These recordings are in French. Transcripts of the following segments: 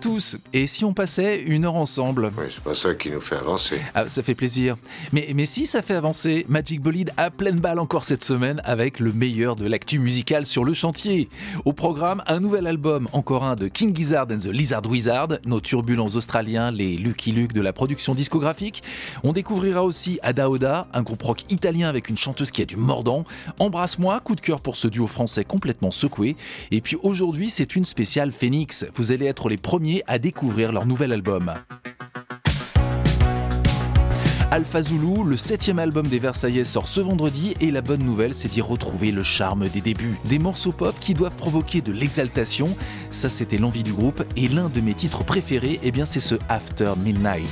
Tous Et si on passait une heure ensemble Oui, c'est pas ça qui nous fait avancer. ah, Ça fait plaisir. Mais, mais si ça fait avancer, Magic Bolide a pleine balle encore cette semaine avec le meilleur de l'actu musicale sur le chantier. Au programme, un nouvel album, encore un de King Gizzard and the Lizard Wizard, nos turbulents australiens, les Lucky Luke de la production discographique. On découvrira aussi Ada Oda, un groupe rock italien avec une chanteuse qui a du mordant. Embrasse-moi, coup de cœur pour ce duo français complètement secoué. Et puis aujourd'hui, c'est une spéciale Phoenix. Vous allez être les premiers à découvrir leur nouvel album. Alpha Zulu, le septième album des Versaillais sort ce vendredi et la bonne nouvelle c'est d'y retrouver le charme des débuts. Des morceaux pop qui doivent provoquer de l'exaltation, ça c'était l'envie du groupe et l'un de mes titres préférés, eh bien c'est ce After Midnight.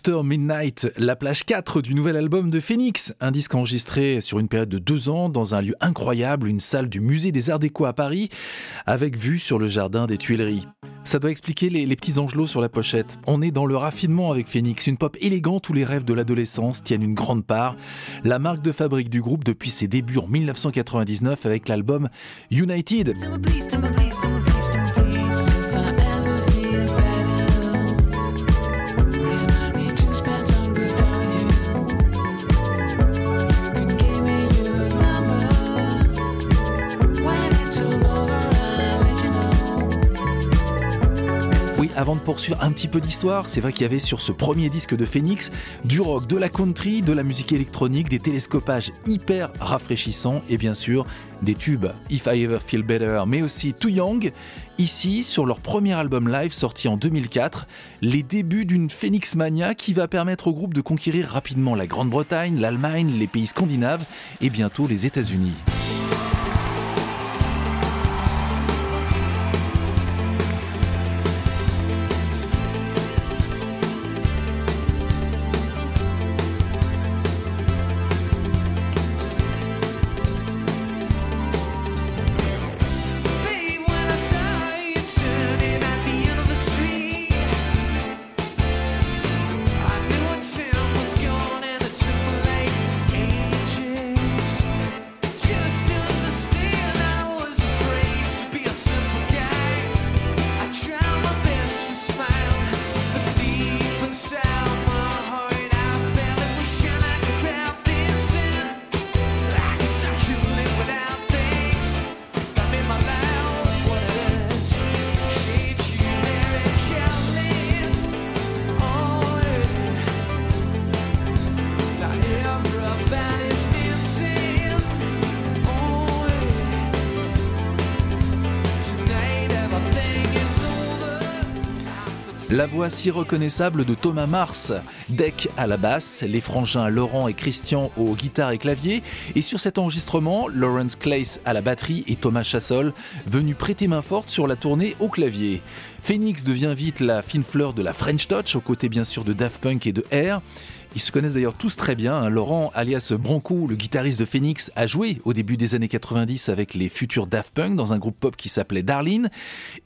After Midnight, la plage 4 du nouvel album de Phoenix, un disque enregistré sur une période de deux ans dans un lieu incroyable, une salle du musée des Arts Déco à Paris, avec vue sur le jardin des Tuileries. Ça doit expliquer les, petits angelots sur la pochette. On est dans le raffinement avec Phoenix, une pop élégante où les rêves de l'adolescence tiennent une grande part. La marque de fabrique du groupe depuis ses débuts en 1999 avec l'album United. Avant de poursuivre un petit peu d'histoire, c'est vrai qu'il y avait sur ce premier disque de Phoenix du rock, de la country, de la musique électronique, des télescopages hyper rafraîchissants et bien sûr des tubes If I Ever Feel Better, mais aussi Too Young. Ici, sur leur premier album live sorti en 2004, les débuts d'une Phoenix Mania qui va permettre au groupe de conquérir rapidement la Grande-Bretagne, l'Allemagne, les pays scandinaves et bientôt les États-Unis. Voix si reconnaissable de Thomas Mars, Deck à la basse, les frangins Laurent et Christian aux guitares et claviers, et sur cet enregistrement, Lawrence Clace à la batterie et Thomas Chassol venus prêter main forte sur la tournée au clavier. Phoenix devient vite la fine fleur de la French Touch, aux côtés bien sûr de Daft Punk et de Air. Ils se connaissent d'ailleurs tous très bien. Hein. Laurent, alias Branco, le guitariste de Phoenix, a joué au début des années 90 avec les futurs Daft Punk dans un groupe pop qui s'appelait Darlene.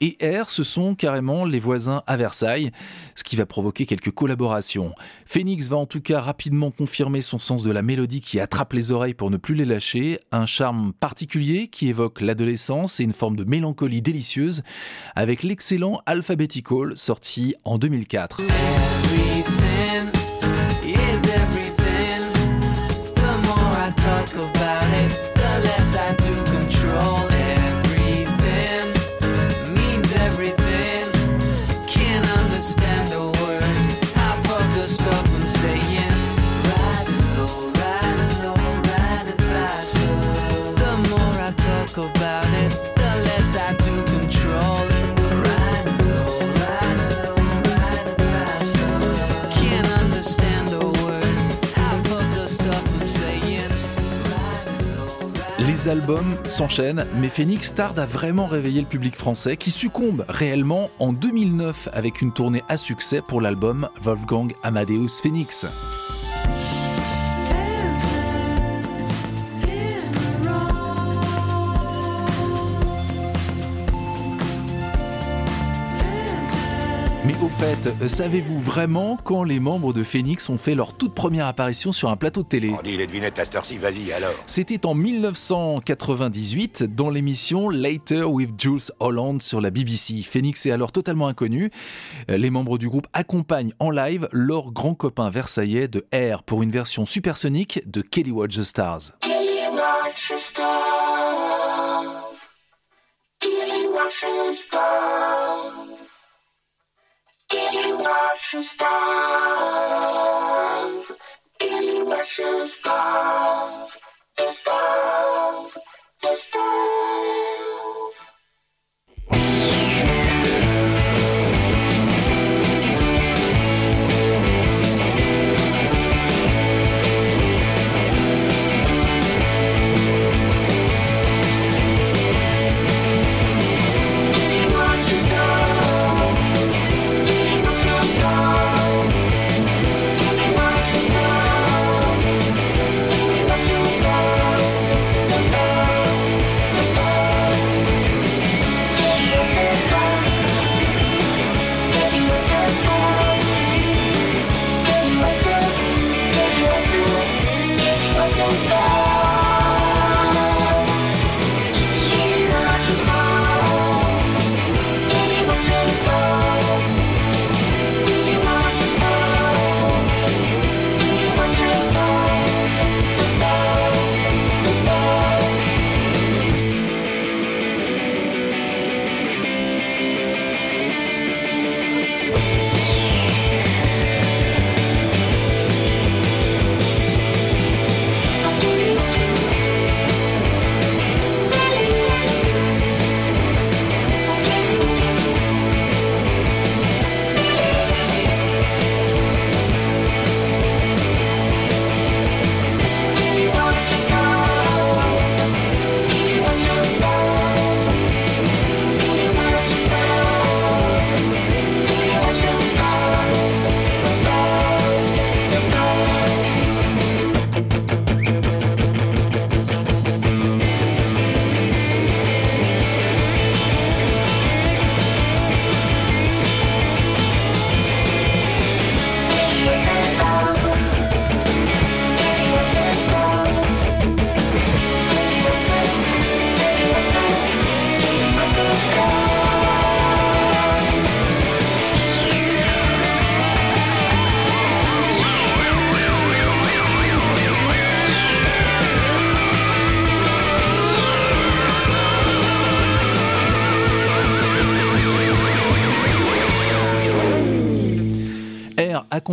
Et R, ce sont carrément les voisins à Versailles, ce qui va provoquer quelques collaborations. Phoenix va en tout cas rapidement confirmer son sens de la mélodie qui attrape les oreilles pour ne plus les lâcher, un charme particulier qui évoque l'adolescence et une forme de mélancolie délicieuse avec l'excellent Alphabetical sorti en 2004. Les albums s'enchaînent, mais Phoenix tarde à vraiment réveiller le public français qui succombe réellement en 2009 avec une tournée à succès pour l'album Wolfgang Amadeus Phoenix. Mais au fait, savez-vous vraiment quand les membres de Phoenix ont fait leur toute première apparition sur un plateau de télé? On dit les devinettes à cette vas-y alors. C'était en 1998 dans l'émission Later with Jules Holland sur la BBC. Phoenix est alors totalement inconnu. Euh, les membres du groupe accompagnent en live leur grand copain versaillais de Air pour une version supersonique de Kelly Watch the Stars. Kelly Watch the Stars. Kelly Watch the Stars. Can you watch the stars? Can you watch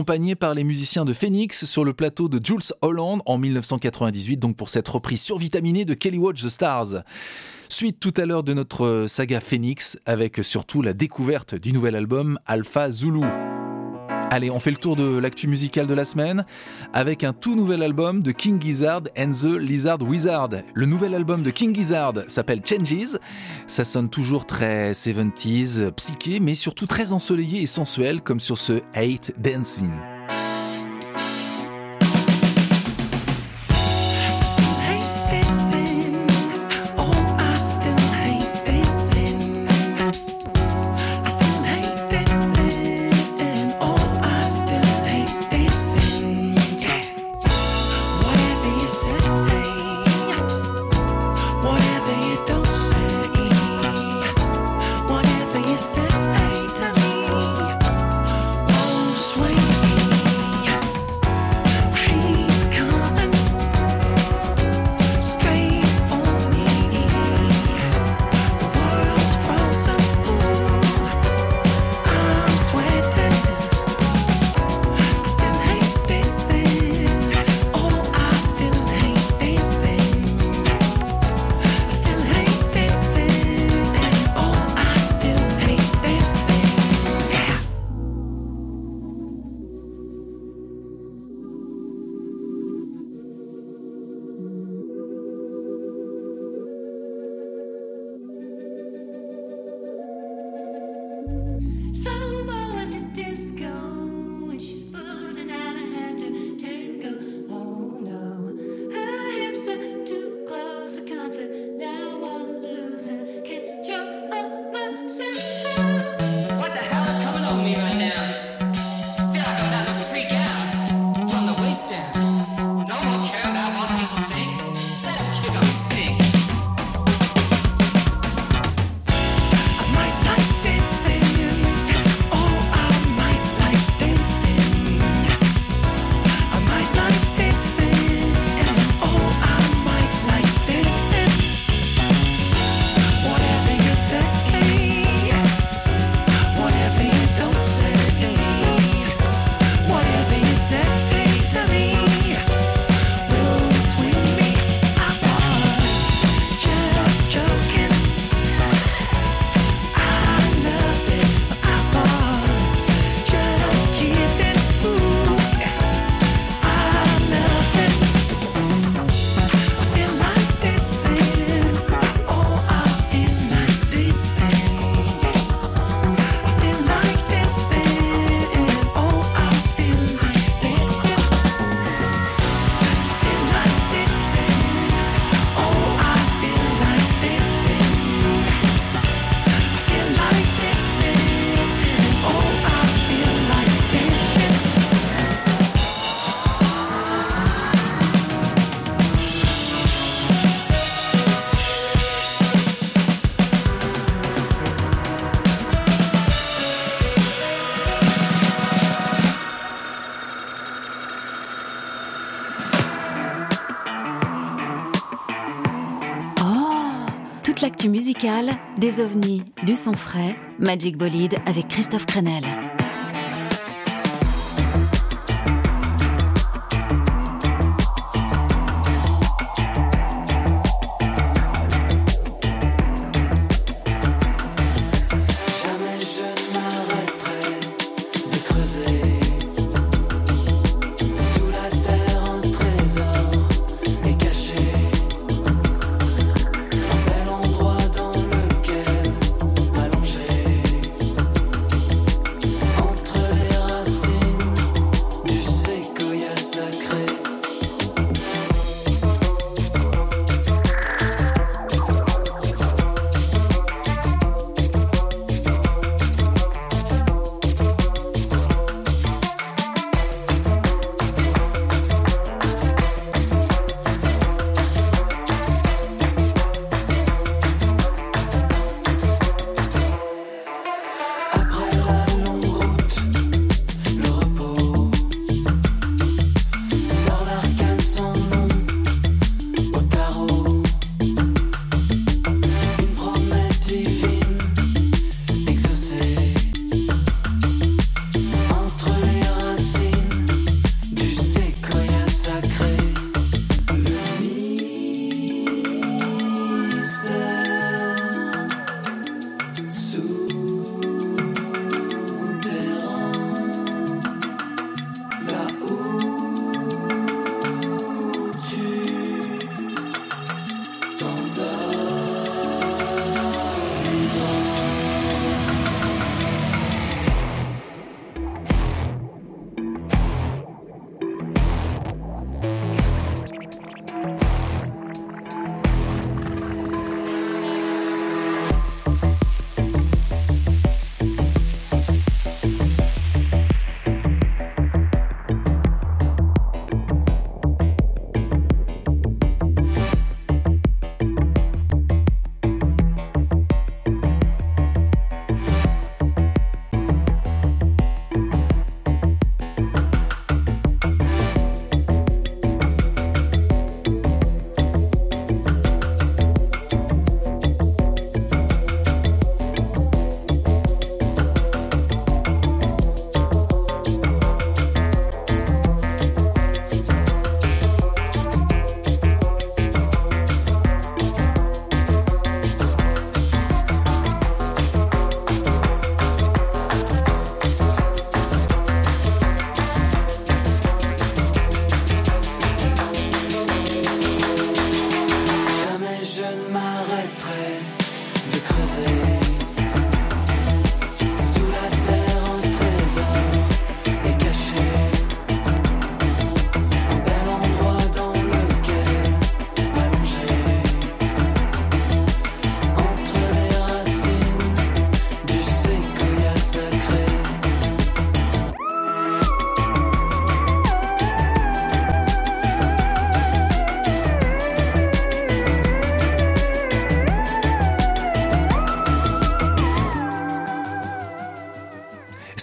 accompagné par les musiciens de Phoenix sur le plateau de Jules Holland en 1998, donc pour cette reprise survitaminée de Kelly Watch the Stars. Suite tout à l'heure de notre saga Phoenix, avec surtout la découverte du nouvel album Alpha Zulu. Allez, on fait le tour de l'actu musicale de la semaine avec un tout nouvel album de King Gizzard and the Lizard Wizard. Le nouvel album de King Gizzard s'appelle Changes. Ça sonne toujours très 70s, psyché, mais surtout très ensoleillé et sensuel comme sur ce Hate Dancing. Des ovnis, du son frais, Magic Bolide avec Christophe Crenel.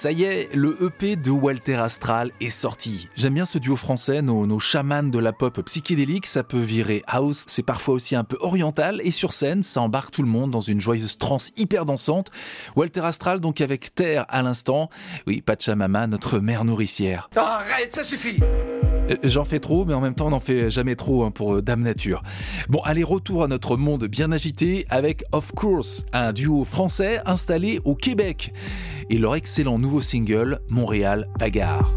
Ça y est, le EP de Walter Astral est sorti. J'aime bien ce duo français, nos, chamans de la pop psychédélique, ça peut virer house, c'est parfois aussi un peu oriental, et sur scène, ça embarque tout le monde dans une joyeuse transe hyper dansante. Walter Astral donc avec Terre à l'instant, oui, Pachamama, notre mère nourricière. Arrête, ça suffit J'en fais trop, mais en même temps, on n'en fait jamais trop hein, pour euh, Dame Nature. Bon, allez, retour à notre monde bien agité avec Of Course, un duo français installé au Québec. Et leur excellent nouveau single, Montréal Bagarre.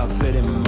I fit in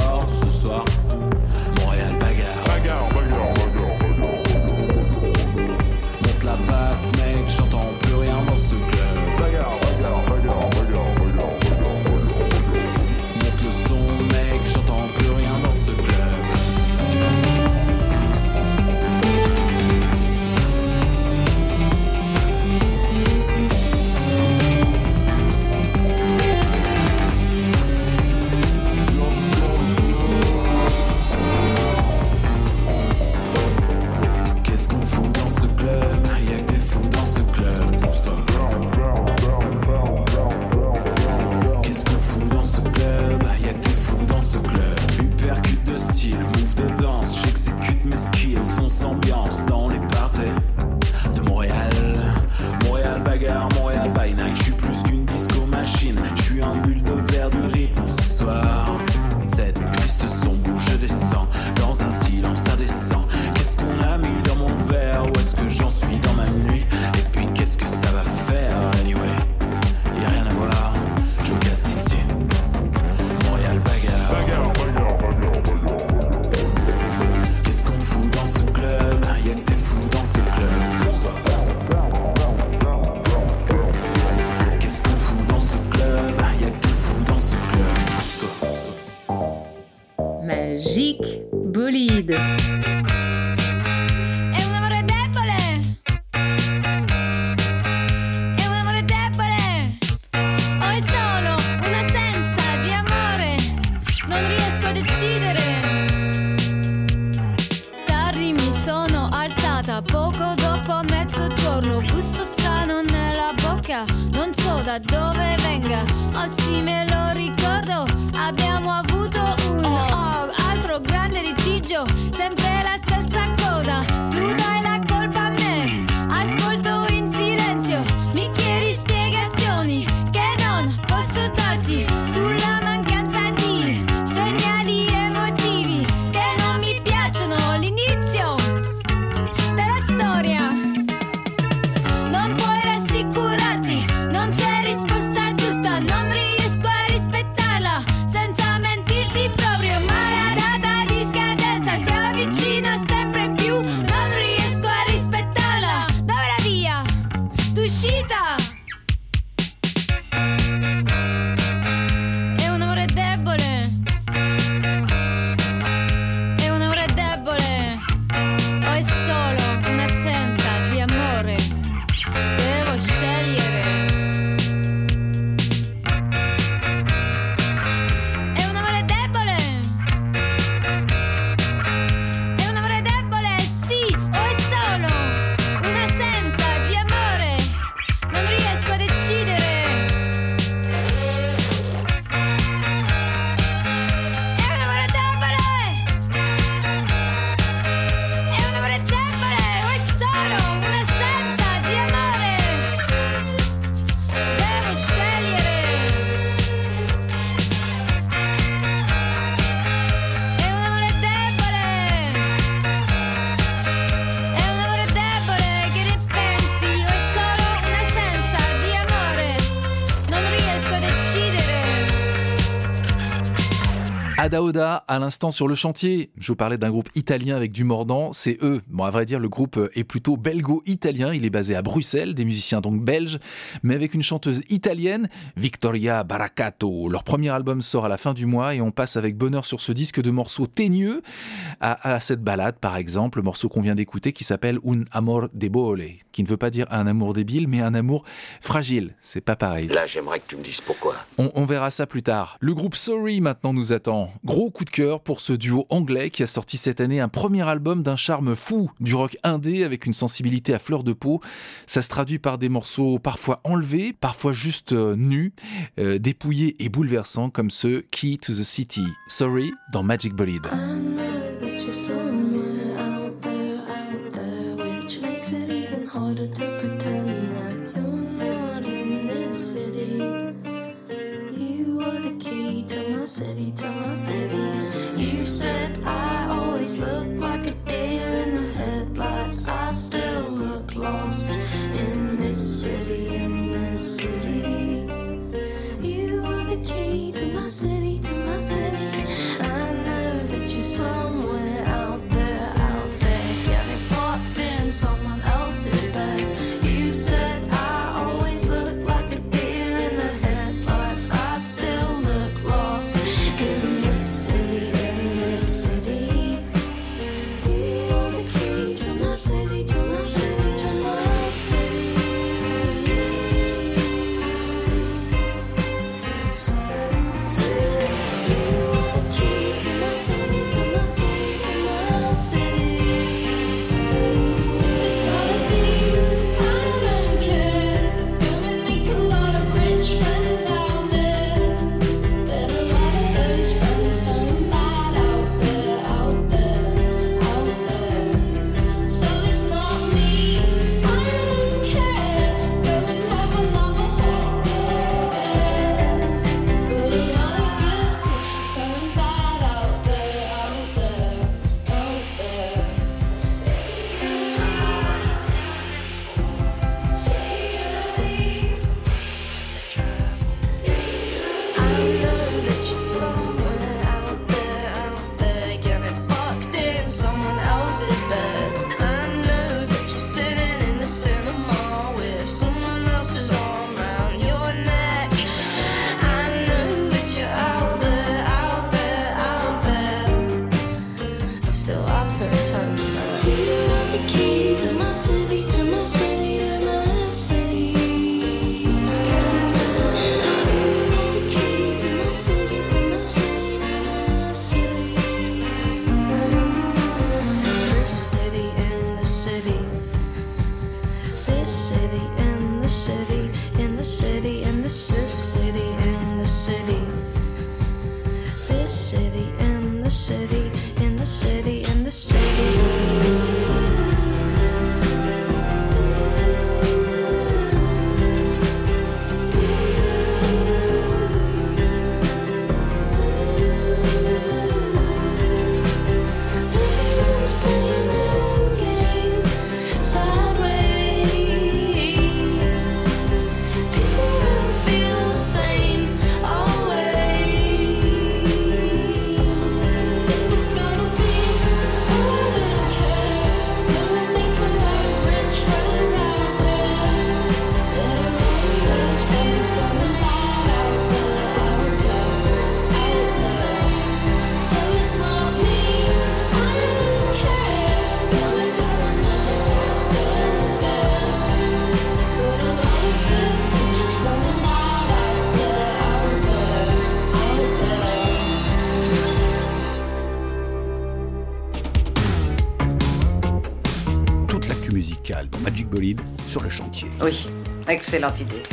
Adaoda, à l'instant sur le chantier. Je vous parlais d'un groupe italien avec du mordant, c'est eux. Bon, à vrai dire, le groupe est plutôt belgo-italien. Il est basé à Bruxelles, des musiciens donc belges, mais avec une chanteuse italienne, Victoria Baracato. Leur premier album sort à la fin du mois et on passe avec bonheur sur ce disque de morceaux teigneux à, cette balade, par exemple, le morceau qu'on vient d'écouter qui s'appelle Un amor debole, qui ne veut pas dire un amour débile, mais un amour fragile. C'est pas pareil. Là, j'aimerais que tu me dises pourquoi. On, on verra ça plus tard. Le groupe Sorry maintenant nous attend. Gros coup de cœur pour ce duo anglais qui a sorti cette année un premier album d'un charme fou, du rock indé avec une sensibilité à fleur de peau. Ça se traduit par des morceaux parfois enlevés, parfois juste euh, nus, euh, dépouillés et bouleversants comme ce Key to the City. Sorry dans Magic Bolide. City to my city. You said I always look like a deer in the headlights. I still look lost in this city, excellente idée.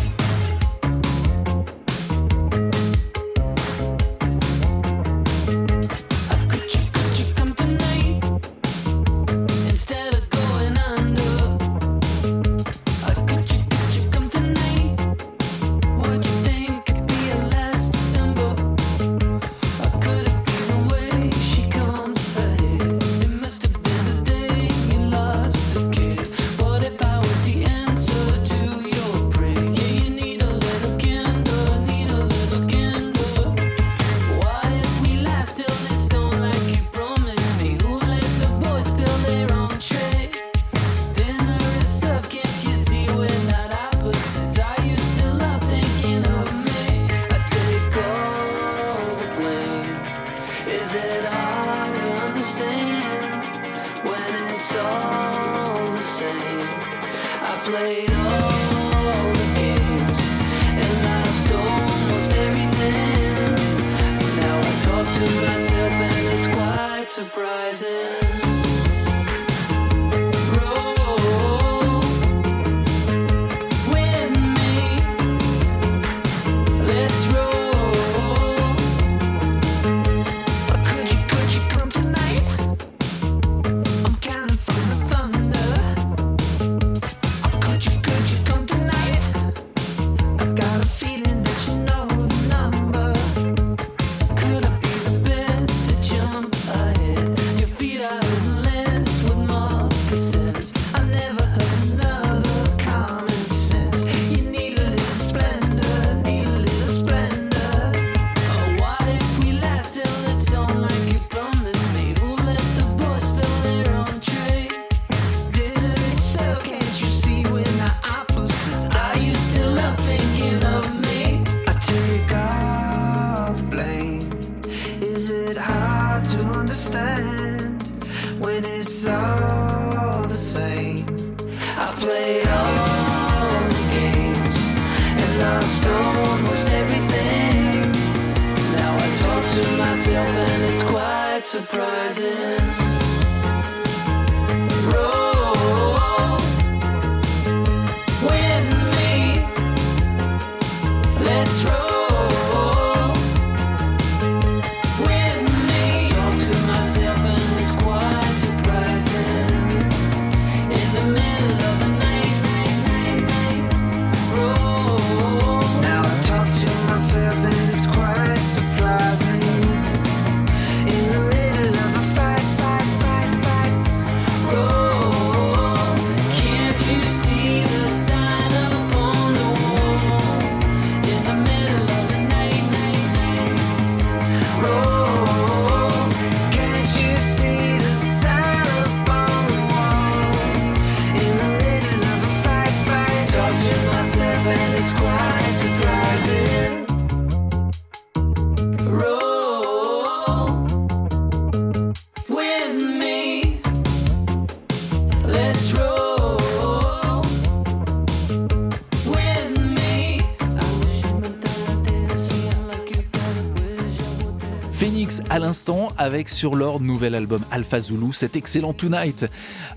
Phoenix à l'instant avec sur leur nouvel album Alpha Zulu, cet excellent Tonight,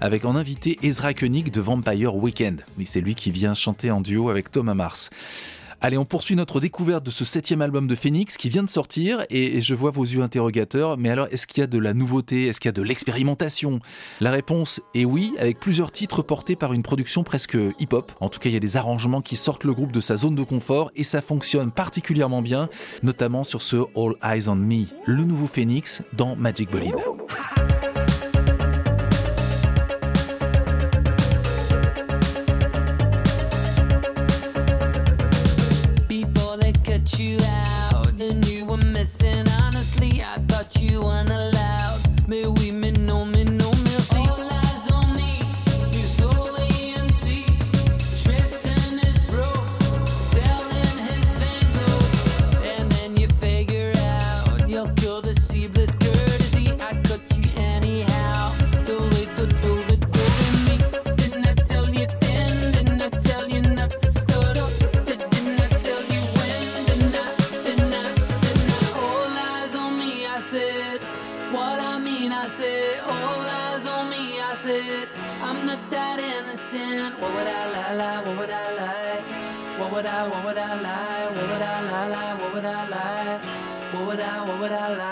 avec en invité Ezra Koenig de Vampire Weekend. Oui, c'est lui qui vient chanter en duo avec Thomas Mars. Allez, on poursuit notre découverte de ce septième album de Phoenix qui vient de sortir et je vois vos yeux interrogateurs. Mais alors, est-ce qu'il y a de la nouveauté? Est-ce qu'il y a de l'expérimentation? La réponse est oui, avec plusieurs titres portés par une production presque hip-hop. En tout cas, il y a des arrangements qui sortent le groupe de sa zone de confort et ça fonctionne particulièrement bien, notamment sur ce All Eyes on Me, le nouveau Phoenix dans Magic Bolide. without you unallowed. May we what I like.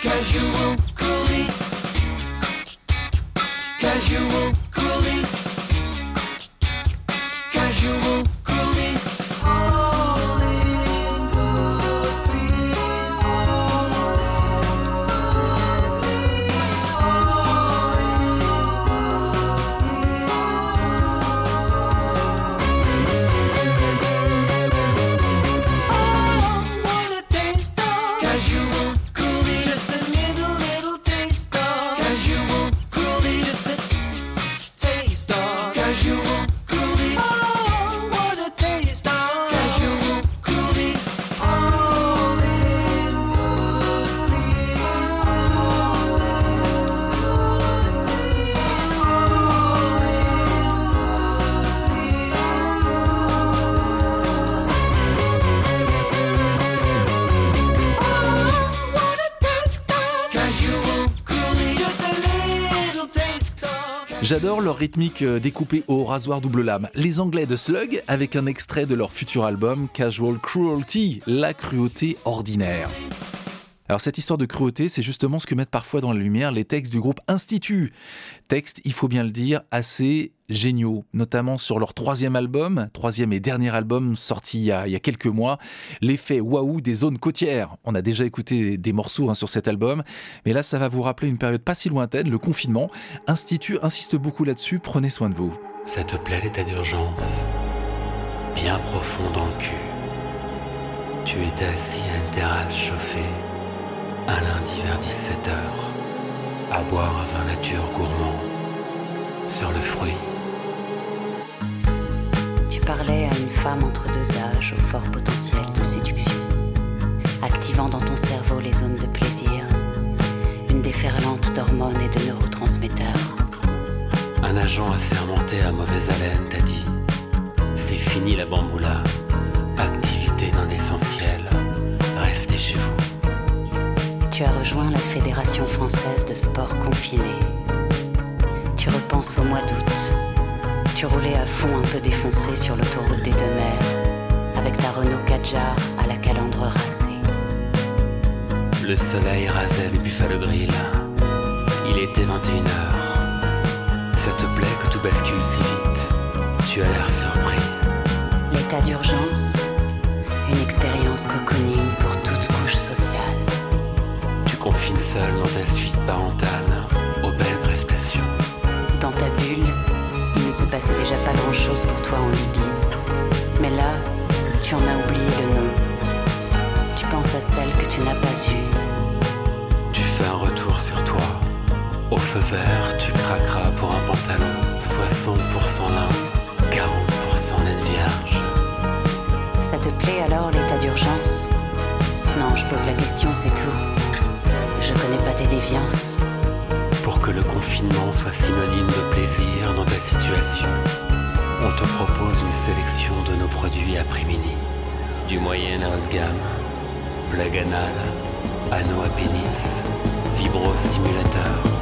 Casual. Casual J'adore leur rythmique euh, découpée au rasoir double lame. Les Anglais de Slug avec un extrait de leur futur album Casual Cruelty, la cruauté ordinaire. Alors cette histoire de cruauté, c'est justement ce que mettent parfois dans la lumière les textes du groupe Institut. Textes, il faut bien le dire, assez géniaux, notamment sur leur troisième album, troisième et dernier album sorti il y a, quelques mois, l'effet waouh des zones côtières. On a déjà écouté des morceaux hein, sur cet album, mais là ça va vous rappeler une période pas si lointaine, le confinement. Institut insiste beaucoup là-dessus, prenez soin de vous. Ça te plaît l'état d'urgence? Bien profond dans le cul. Tu étais assis à une terrasse chauffée, un lundi vers 17h, à boire un vin nature gourmand, sur le fruit. Tu parlais à une femme entre deux âges au fort potentiel de séduction, activant dans ton cerveau les zones de plaisir, une déferlante d'hormones et de neurotransmetteurs. Un agent assermenté à mauvaise haleine t'a dit C'est fini la bamboula, activité non essentielle, restez chez vous. Tu as rejoint la Fédération française de sport confiné. Tu repenses au mois d'août. Tu roulais à fond un peu défoncé sur l'autoroute des deux mers, avec ta Renault Kadjar à la calandre racée. Le soleil rasait les Buffalo Grill. Il était 21h. Ça te plaît que tout bascule si vite? Tu as l'air surpris. L'état d'urgence, une expérience cocooning pour toute couche sociale. Tu confines seul dans ta suite parentale aux belles prestations. Dans ta bulle, ne se passait déjà pas grand-chose pour toi en Libye. Mais là, tu en as oublié le nom. Tu penses à celle que tu n'as pas eue. Tu fais un retour sur toi. Au feu vert, tu craqueras pour un pantalon. 60% lin, 40% naine vierge. Ça te plaît alors l'état d'urgence? Non, je pose la question, c'est tout. Je connais pas tes déviances. Que le confinement soit synonyme de plaisir dans ta situation, on te propose une sélection de nos produits mini. Du moyen à haut de gamme, plug anal, anneau à pénis, vibrostimulateur.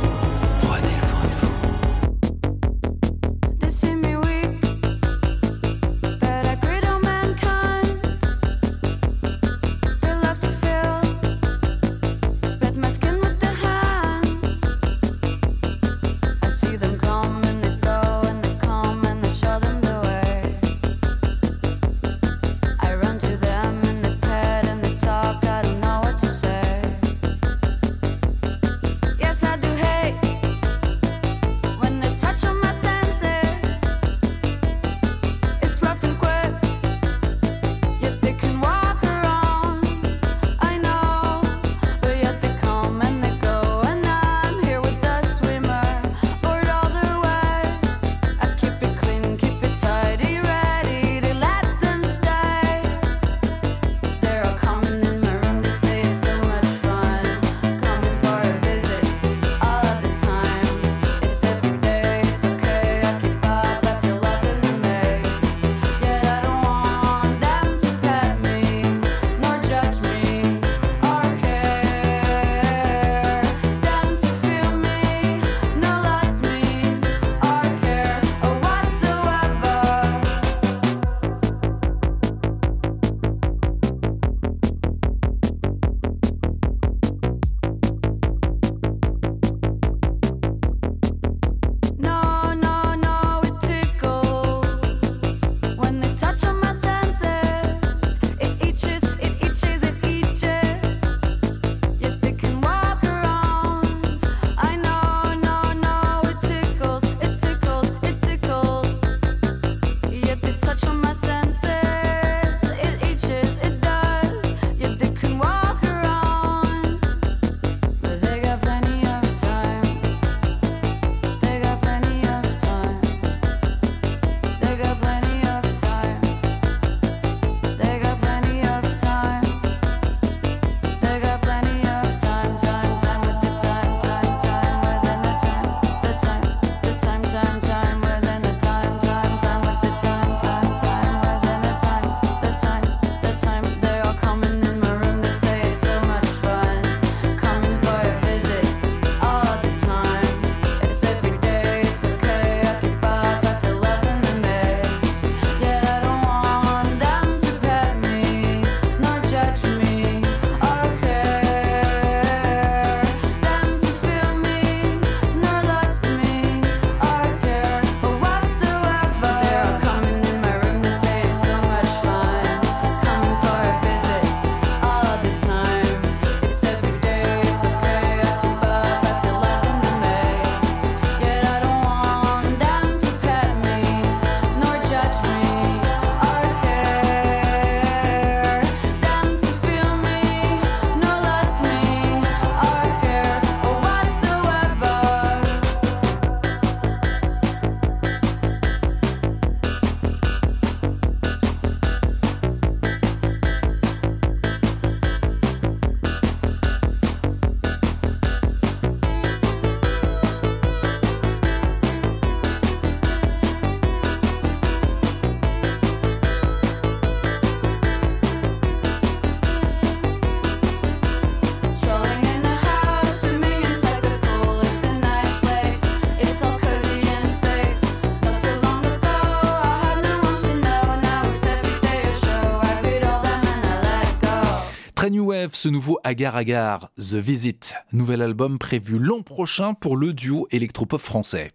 Ce nouveau Agar Agar, The Visit, nouvel album prévu l'an prochain pour le duo électropop français.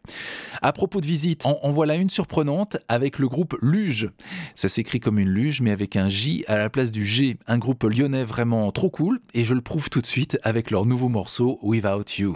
À propos de visite, en, en voilà une surprenante avec le groupe Luge. Ça s'écrit comme une luge mais avec un J à la place du G, un groupe lyonnais vraiment trop cool et je le prouve tout de suite avec leur nouveau morceau Without You.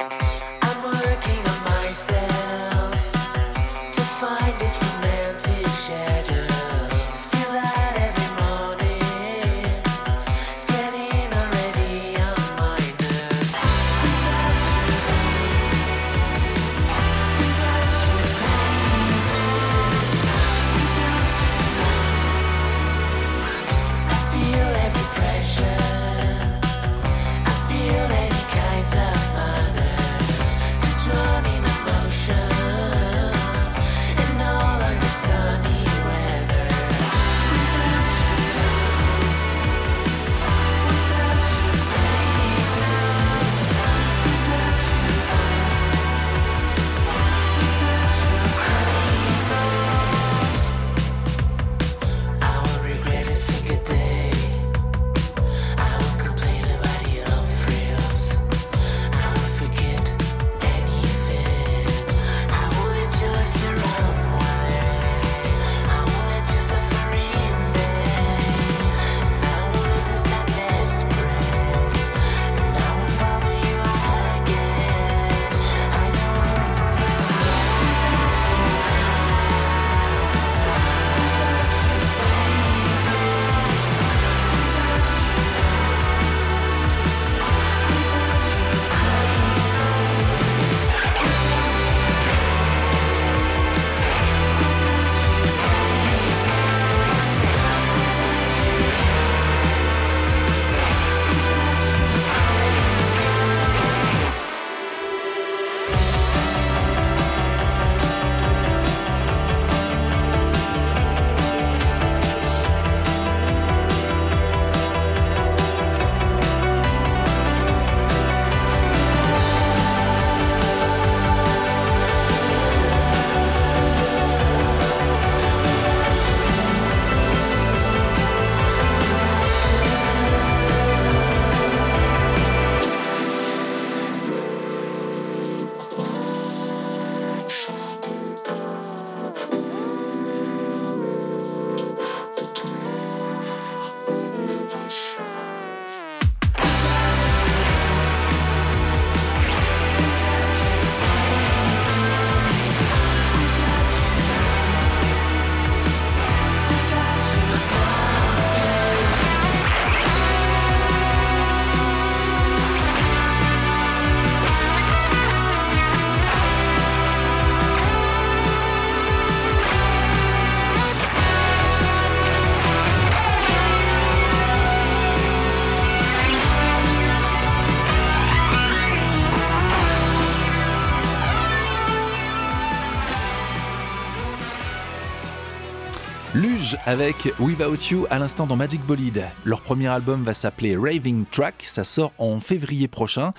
Luge avec Without You à l'instant dans Magic Bolide. Leur premier album va s'appeler Raving Track, ça sort en février prochain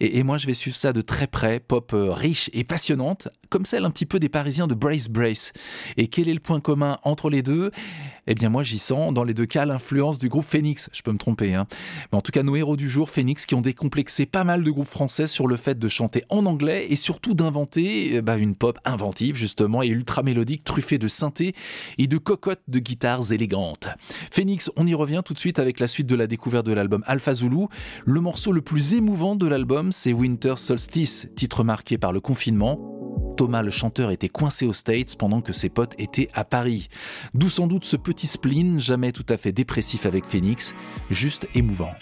et, moi je vais suivre ça de très près, pop euh, riche et passionnante, comme celle un petit peu des Parisiens de Brace Brace. Et quel est le point commun entre les deux? Eh bien moi j'y sens dans les deux cas l'influence du groupe Phoenix, je peux me tromper. Hein. Mais en tout cas nos héros du jour, Phoenix, qui ont décomplexé pas mal de groupes français sur le fait de chanter en anglais et surtout d'inventer euh, bah, une pop inventive justement et ultra mélodique truffée de synthé et de cocottes de guitares élégantes. Phoenix, on y revient tout de suite avec la suite de la découverte de l'album Alpha Zulu. Le morceau le plus émouvant de l'album, c'est Winter Solstice, titre marqué par le confinement. Thomas le chanteur était coincé aux States pendant que ses potes étaient à Paris. D'où sans doute ce petit spleen, jamais tout à fait dépressif avec Phoenix, juste émouvant.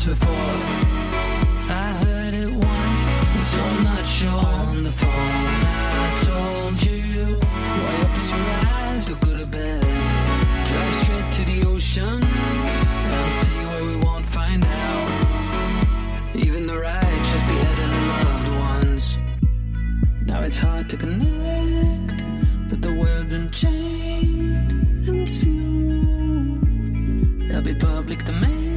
once before. I heard it once, so I'm not sure. On the phone, I told you. Why open your eyes, go go to bed. Drive straight to the ocean. I'll see where we won't find out. Even the righteous beheaded loved ones. Now it's hard to connect, but the world's unchained, and soon there'll be public domain.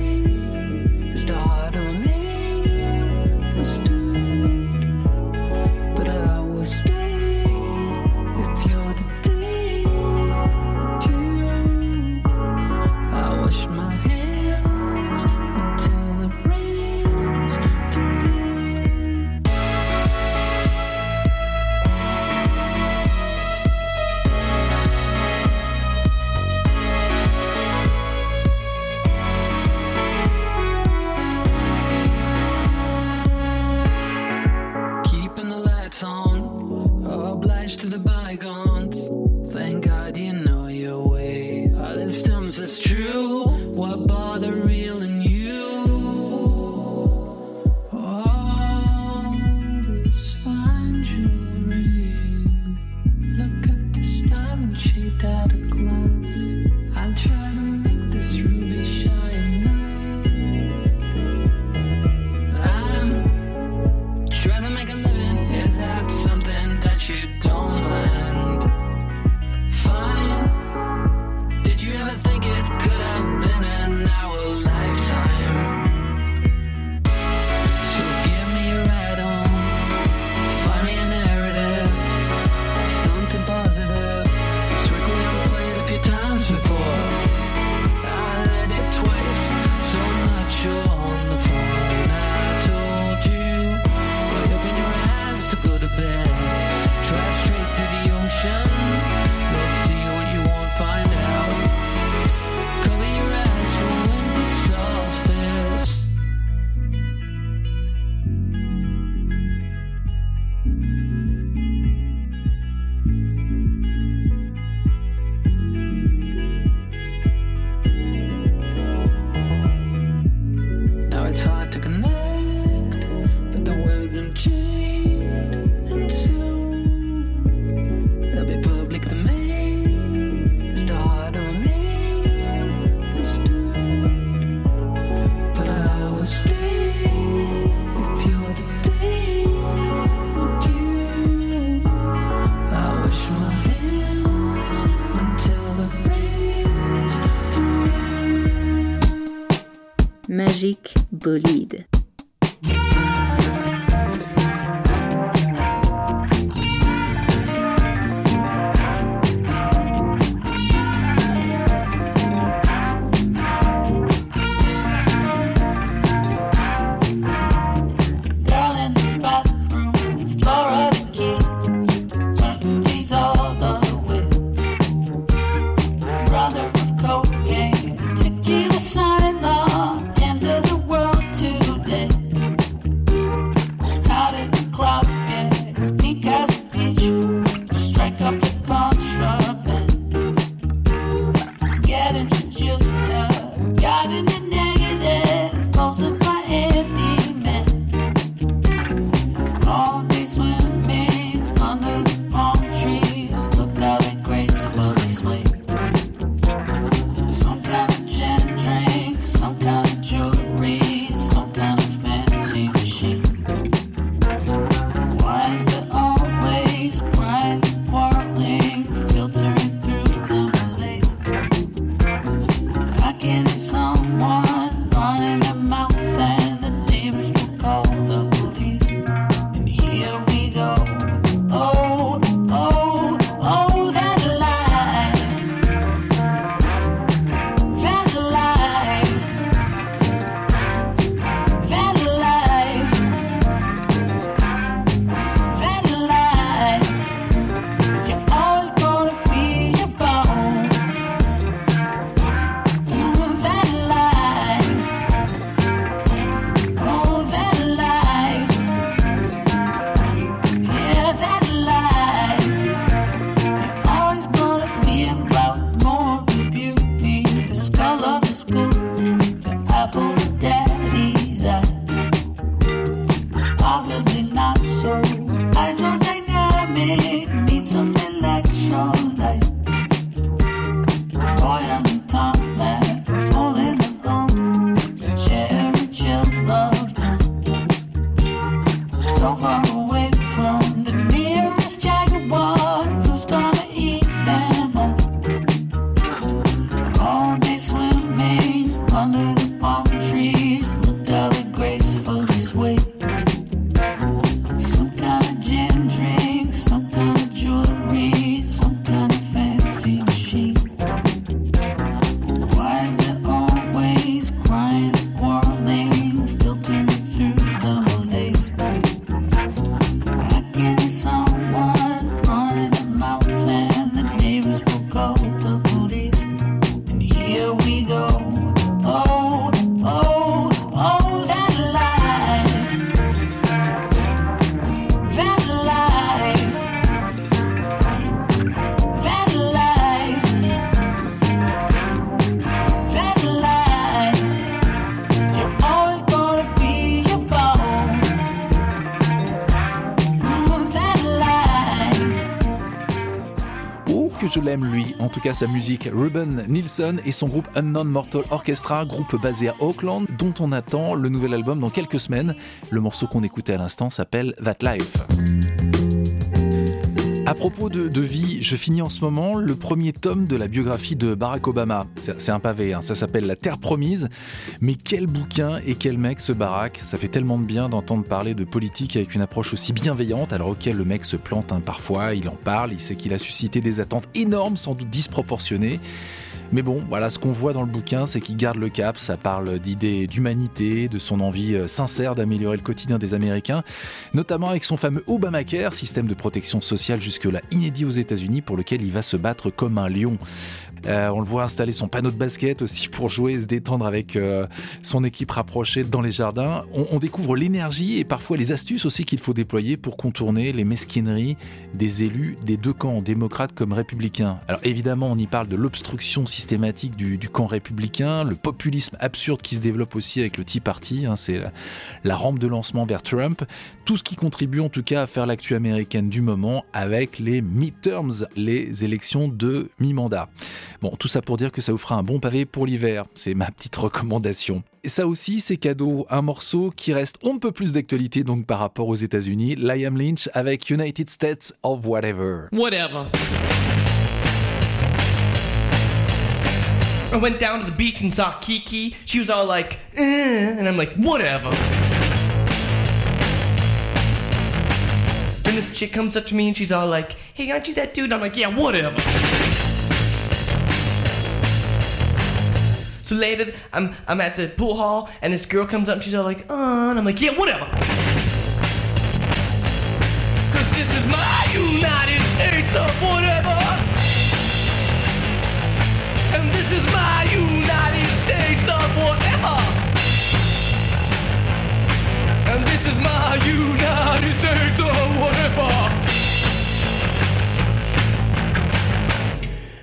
Cas sa musique. Ruben Nilsson et son groupe Unknown Mortal Orchestra, groupe basé à Auckland, dont on attend le nouvel album dans quelques semaines. Le morceau qu'on écoutait à l'instant s'appelle That Life. Propos de, de, vie, je finis en ce moment le premier tome de la biographie de Barack Obama. C'est un pavé, hein, ça s'appelle La Terre Promise. Mais quel bouquin et quel mec ce Barack? Ça fait tellement de bien d'entendre parler de politique avec une approche aussi bienveillante, alors auquel le mec se plante hein, parfois, il en parle, il sait qu'il a suscité des attentes énormes, sans doute disproportionnées. Mais bon, voilà, ce qu'on voit dans le bouquin, c'est qu'il garde le cap, ça parle d'idées d'humanité, de son envie euh, sincère d'améliorer le quotidien des Américains, notamment avec son fameux Obamacare, système de protection sociale jusque-là inédit aux États-Unis pour lequel il va se battre comme un lion. Euh, on le voit installer son panneau de basket aussi pour jouer et se détendre avec euh, son équipe rapprochée dans les jardins. On, découvre l'énergie et parfois les astuces aussi qu'il faut déployer pour contourner les mesquineries des élus des deux camps, démocrates comme républicains. Alors évidemment, on y parle de l'obstruction systématique du, du, camp républicain, le populisme absurde qui se développe aussi avec le Tea Party, hein, c'est la, la rampe de lancement vers Trump, tout ce qui contribue en tout cas à faire l'actu américaine du moment avec les midterms, les élections de mi-mandat. Bon, tout ça pour dire que ça vous fera un bon pavé pour l'hiver, c'est ma petite recommandation. Et ça aussi, c'est cadeau, un morceau qui reste on ne peut plus d'actualité donc par rapport aux États-Unis, Liam Lynch avec United States of Whatever. Whatever. I went down to the beach and saw Kiki. She was all like, eh, and I'm like, whatever. Then this chick comes up to me and she's all like, hey, aren't you that dude? I'm like, yeah, whatever. So later, I'm I'm at the pool hall, and this girl comes up, and she's all like, "Uh," and I'm like, "Yeah, whatever." Cause this is my United States of whatever, and this is my United States of whatever, and this is my United States of whatever.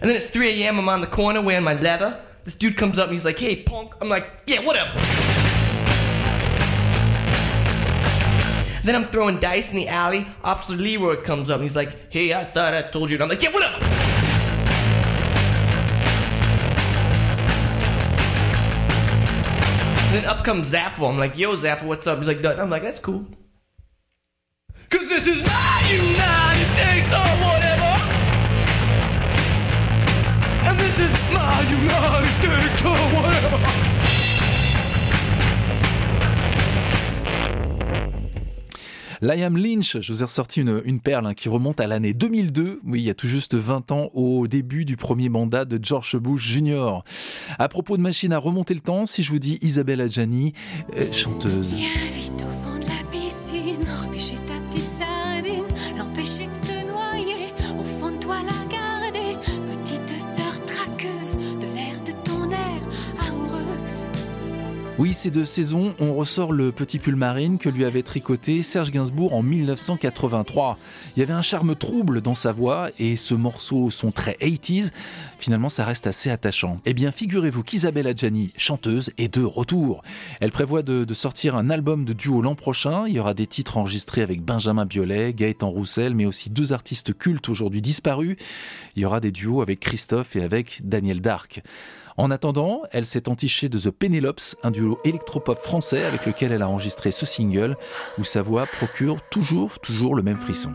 And then it's 3 a.m. I'm on the corner wearing my leather. This dude comes up and he's like, hey, punk. I'm like, yeah, whatever. Then I'm throwing dice in the alley. Officer Leroy comes up and he's like, hey, I thought I told you. And I'm like, yeah, whatever. Then up comes Zaffo. I'm like, yo, Zaffo, what's up? He's like, Dutton. I'm like, that's cool. Cause this is my United States or whatever. Liam Lynch, je vous ai ressorti une, une perle hein, qui remonte à l'année 2002, oui, il y a tout juste 20 ans, au début du premier mandat de George Bush Jr. À propos de machine à remonter le temps, si je vous dis Isabelle Adjani, euh, chanteuse. Oui, ces deux saisons, on ressort le petit pull marine que lui avait tricoté Serge Gainsbourg en 1983. Il y avait un charme trouble dans sa voix et ce morceau, son très 80s, finalement ça reste assez attachant. Eh bien, figurez-vous qu'Isabelle Adjani, chanteuse, est de retour. Elle prévoit de, sortir un album de duo l'an prochain. Il y aura des titres enregistrés avec Benjamin Biolay, Gaëtan Roussel, mais aussi deux artistes cultes aujourd'hui disparus. Il y aura des duos avec Christophe et avec Daniel Dark. En attendant, elle s'est entichée de The Penelopes, un duo électropop français avec lequel elle a enregistré ce single, où sa voix procure toujours, toujours le même frisson.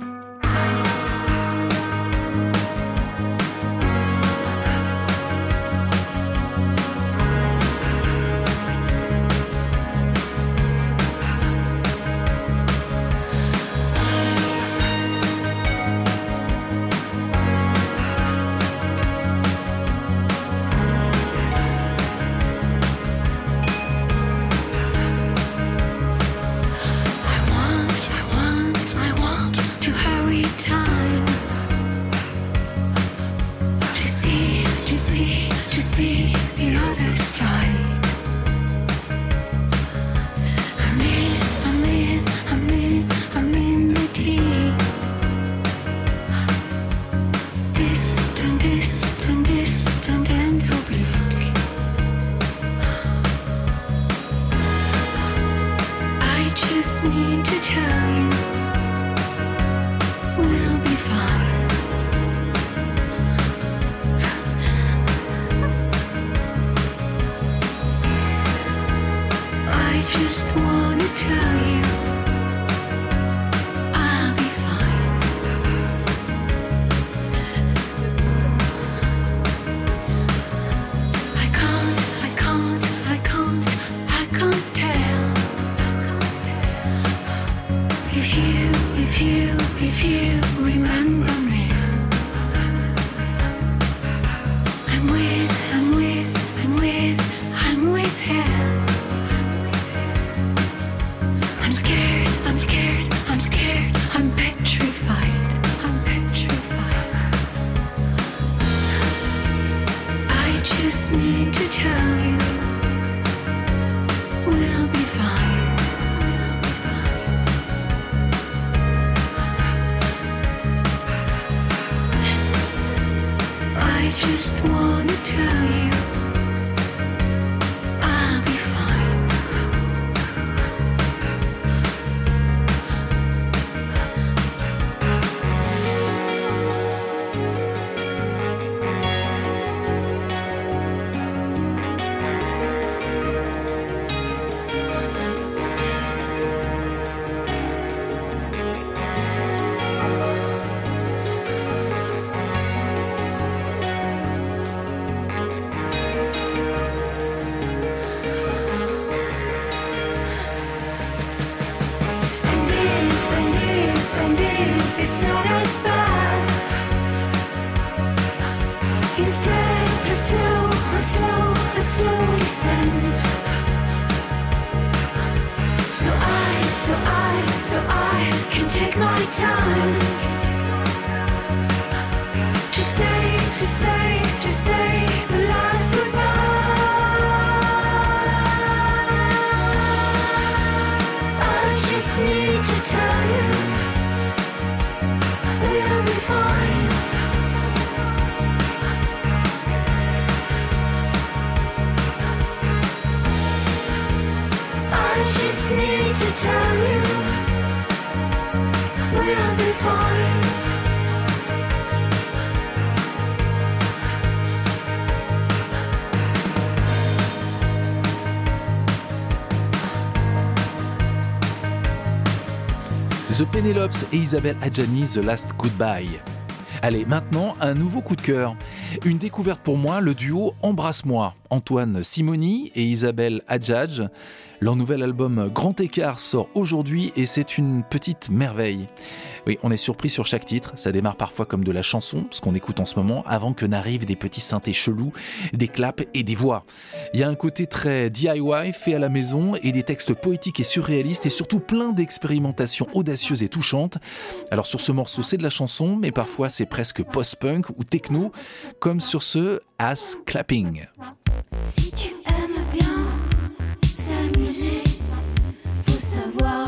The Penelopes et Isabelle Adjani, The Last Goodbye. Allez, maintenant, un nouveau coup de cœur. Une découverte pour moi, le duo Embrasse-moi. Antoine Simoni et Isabelle Adjadj. Leur nouvel album Grand Écart sort aujourd'hui et c'est une petite merveille. Oui, on est surpris sur chaque titre. Ça démarre parfois comme de la chanson, ce qu'on écoute en ce moment, avant que n'arrivent des petits synthés chelous, des claps et des voix. Il y a un côté très DIY, fait à la maison, et des textes poétiques et surréalistes, et surtout plein d'expérimentations audacieuses et touchantes. Alors sur ce morceau, c'est de la chanson, mais parfois c'est presque post-punk ou techno, comme sur ce Ass Clapping. Si tu aimes bien s'amuser, faut savoir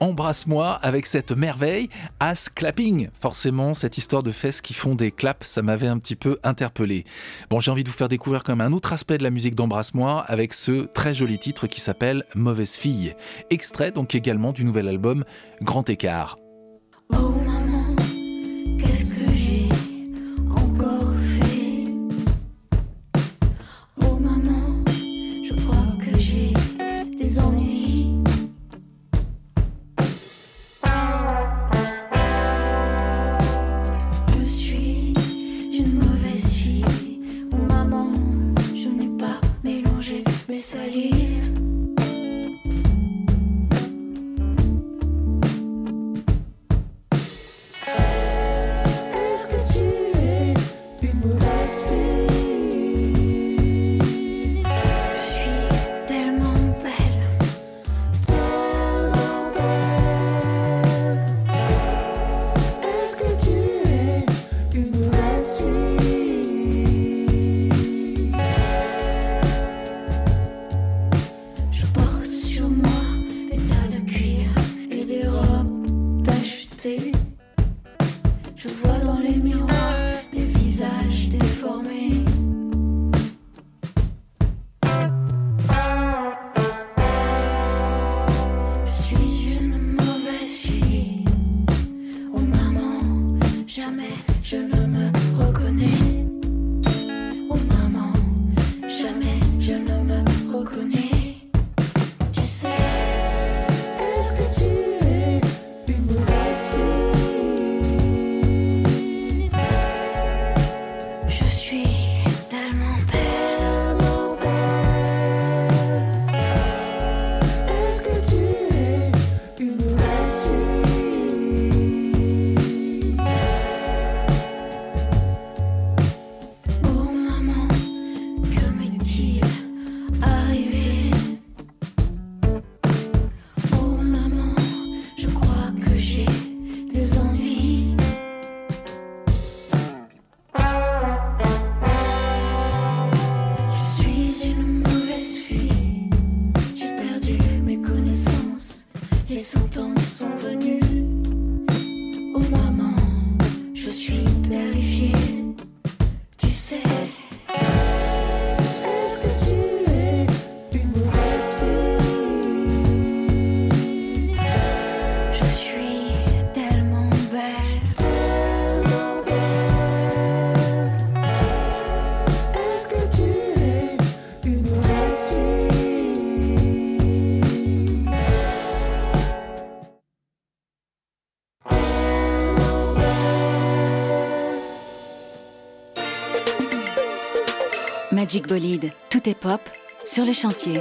Embrasse-moi avec cette merveille, Ass Clapping. Forcément, cette histoire de fesses qui font des claps, ça m'avait un petit peu interpellé. Bon, j'ai envie de vous faire découvrir quand même un autre aspect de la musique d'Embrasse-moi avec ce très joli titre qui s'appelle Mauvaise fille. Extrait donc également du nouvel album Grand Écart. Oh mélangé Magic tout est pop sur le chantier.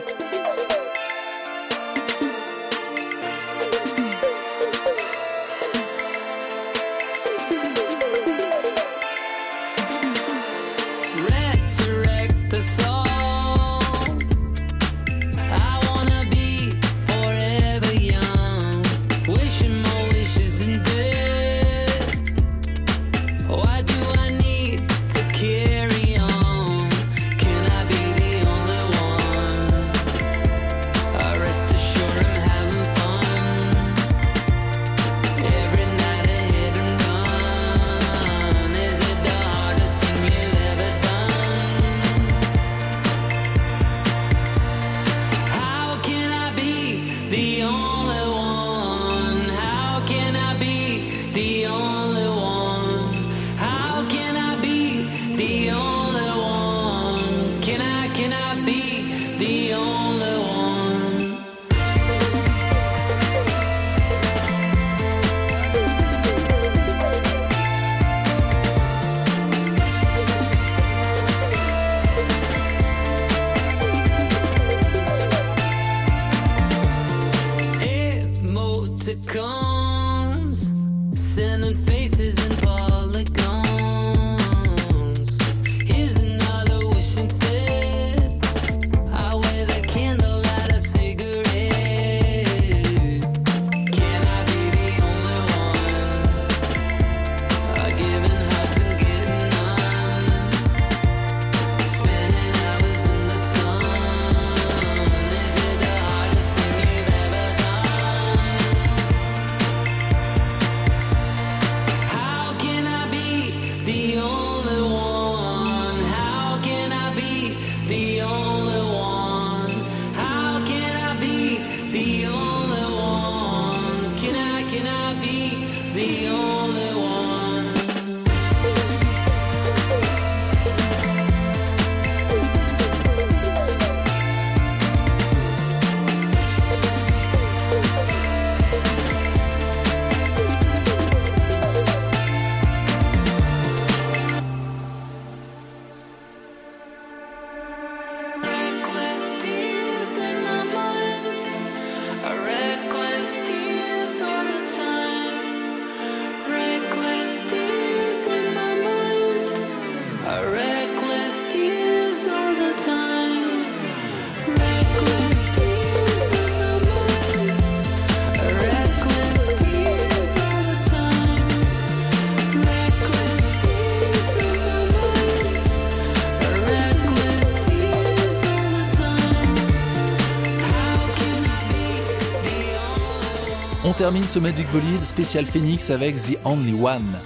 Termine ce Magic Bolide spécial Phoenix avec The Only One.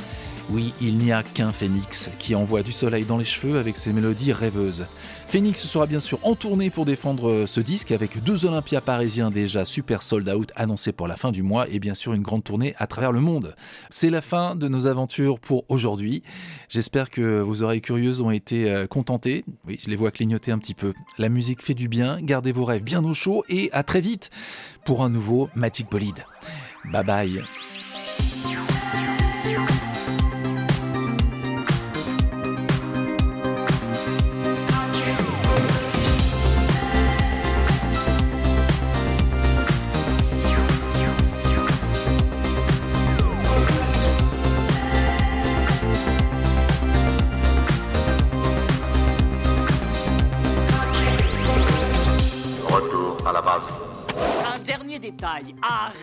Oui, il n'y a qu'un Phoenix qui envoie du soleil dans les cheveux avec ses mélodies rêveuses. Phoenix sera bien sûr en tournée pour défendre ce disque avec deux Olympias parisiens déjà super sold out annoncés pour la fin du mois et bien sûr une grande tournée à travers le monde. C'est la fin de nos aventures pour aujourd'hui. J'espère que vos oreilles curieuses ont été euh, contentées. Oui, je les vois clignoter un petit peu. La musique fait du bien, gardez vos rêves bien au chaud et à très vite pour un nouveau Magic Bolide. Bye bye. Retour à la base. Un dernier détail, arrête